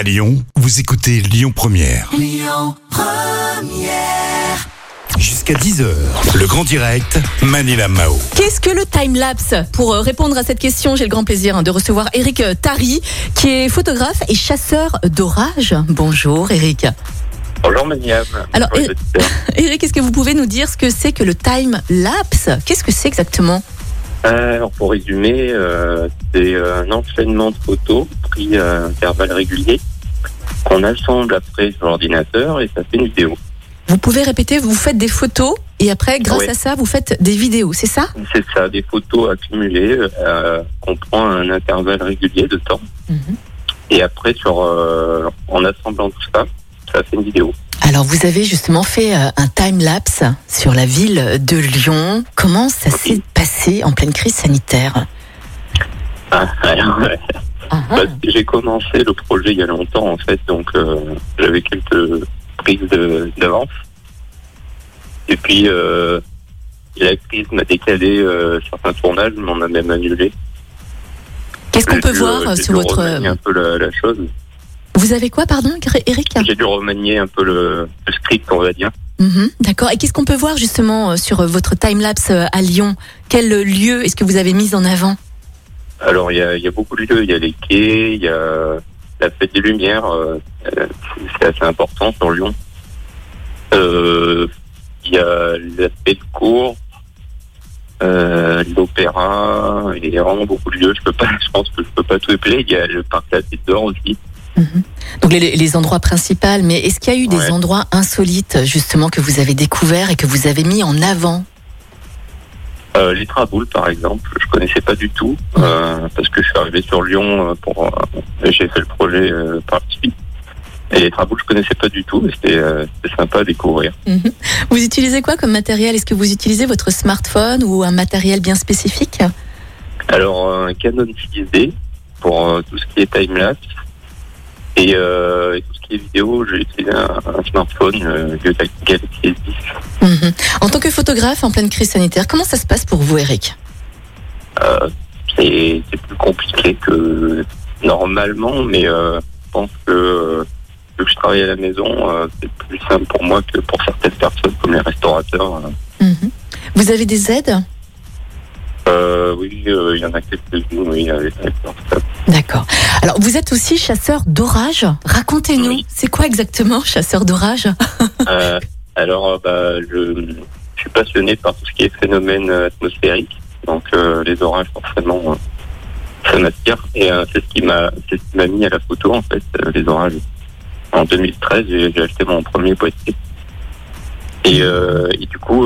À Lyon, vous écoutez Lyon Première. Jusqu'à 10h, le grand direct, Manila Mao. Qu'est-ce que le time-lapse Pour euh, répondre à cette question, j'ai le grand plaisir hein, de recevoir Eric euh, Tari, qui est photographe et chasseur d'orage. Bonjour Eric. Bonjour Maniam. Alors, Bonjour. Eric, est-ce que vous pouvez nous dire ce que c'est que le time-lapse Qu'est-ce que c'est exactement Euh, alors pour résumer, euh, c'est un enchaînement de photos pris à intervalles réguliers qu'on assemble après sur l'ordinateur et ça fait une vidéo. Vous pouvez répéter, vous faites des photos et après, grâce à ça, vous faites des vidéos, c'est ça? C'est ça, des photos accumulées euh, qu'on prend à un intervalle régulier de temps Mhm. et après sur euh, en assemblant tout ça, ça fait une vidéo. Alors, vous avez justement fait euh, un time-lapse sur la ville de Lyon. Comment ça s'est passé en pleine crise sanitaire? Ah, alors, ouais. Ah, ah. Bah, J'ai commencé le projet il y a longtemps en fait, donc euh, j'avais quelques prises d'avance. Et puis euh, la crise m'a décalé euh, certains tournages, on a même annulé. Qu'est-ce qu'on peut dû, voir euh, sur dû votre... remanier un peu la, la chose. Vous avez quoi, pardon, Eric? J'ai dû remanier un peu le, le script, on va dire. Mhm, D'accord. Et qu'est-ce qu'on peut voir justement sur votre time-lapse à Lyon? Quel lieu est-ce que vous avez mis en avant? Alors il y a, il y a beaucoup de lieux, il y a les quais, il y a la fête des Lumières, euh, c'est assez important sur Lyon. Euh, Il y a l'aspect de cours, euh, l'opéra, il y a vraiment beaucoup de lieux. Je peux pas, je pense que je peux pas tout épeler. Il y a le parc La Tête d'Or aussi. Donc les, les endroits principaux, mais est-ce qu'il y a eu des endroits insolites justement que vous avez découverts et que vous avez mis en avant Euh, les Traboules, par exemple, je connaissais pas du tout euh, parce que je suis arrivé sur Lyon euh, pour. euh, j'ai fait le projet euh, par suite. Et les Traboules, je connaissais pas du tout, mais c'était euh, sympa à découvrir. Vous utilisez quoi comme matériel? Est-ce que vous utilisez votre smartphone ou un matériel bien spécifique? Alors, un Canon 6D pour tout ce qui est time-lapse. Et, euh, et tout ce qui est vidéo, j'ai utilisé un, un smartphone, euh, le Galaxy S10. Mhm. En tant que photographe en pleine crise sanitaire, comment ça se passe pour vous, Eric? Euh, c'est plus compliqué que normalement, mais euh, je pense que euh, vu que je travaille à la maison, c'est plus simple pour moi que pour certaines personnes comme les restaurateurs. euh. Mhm. Vous avez des aides? Oui, il y en a quelques-unes, oui, avec avec staff. D'accord. Alors, vous êtes aussi chasseur d'orage. Racontez-nous, Oui. c'est quoi exactement chasseur d'orage Euh, alors, euh, bah, je, je suis passionné par tout ce qui est phénomène euh, atmosphérique. Donc, euh, les orages, forcément, ça m'attire. Et euh, c'est ce qui m'a, c'est ce qui m'a mis à la photo, en fait, les orages. En 2013, j'ai acheté mon premier boîtier. Et, et du coup,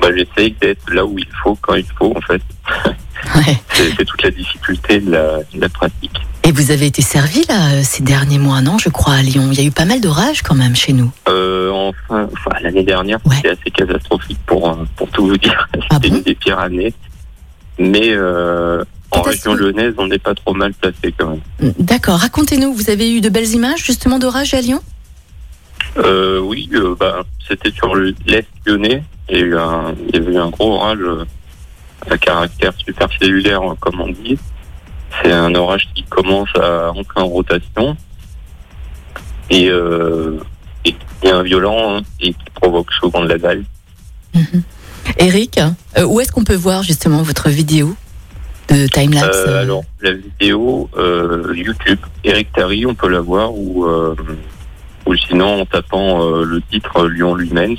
bah, j'essaye d'être là où il faut, quand il faut, en fait. Ouais. C'est toute la difficulté de la, de la pratique. Et vous avez été servi là euh, ces derniers mois, non Je crois à Lyon. Il y a eu pas mal d'orages quand même chez nous. Euh, enfin, enfin, l'année dernière, Ouais. c'était assez catastrophique pour, euh, pour tout vous dire. Ah C'était bon une des pires années. Mais euh, en région lyonnaise, on n'est pas trop mal placé quand même. D'accord. Racontez-nous. Vous avez eu de belles images justement d'orages à Lyon? Euh, oui, bah, c'était sur le- l'Est lyonnais. Il y, a eu un, il y avait eu un gros orage à caractère supercellulaire, euh, comme on dit. C'est un orage qui commence à entrer en rotation et, euh, et qui est violent hein, et qui provoque souvent de la dalle. Eric, euh, où est-ce qu'on peut voir justement votre vidéo de timelapse Euh, alors, la vidéo euh, YouTube, Eric Tari, on peut la voir, ou, euh, ou sinon en tapant le titre Lyon lui-même.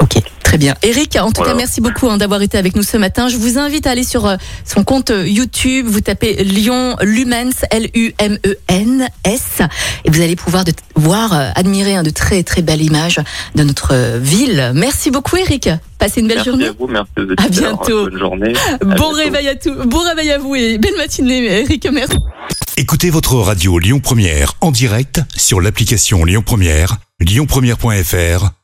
Ok, très bien. Eric, en tout Voilà. cas, merci beaucoup hein, d'avoir été avec nous ce matin. Je vous invite à aller sur euh, son compte euh, YouTube. Vous tapez Lyon Lumens, L-U-M-E-N-S, et vous allez pouvoir de, voir, euh, admirer hein, de très très belles images de notre euh, ville. Merci beaucoup, Eric. Passez une belle Merci journée. à vous, merci aux À bientôt. Bonne journée. À Bon bientôt. réveil à tous. Bon réveil à vous et belle matinée, Eric. Merci. Écoutez votre radio Lyon Première en direct sur l'application Lyon Première, lyonpremière.fr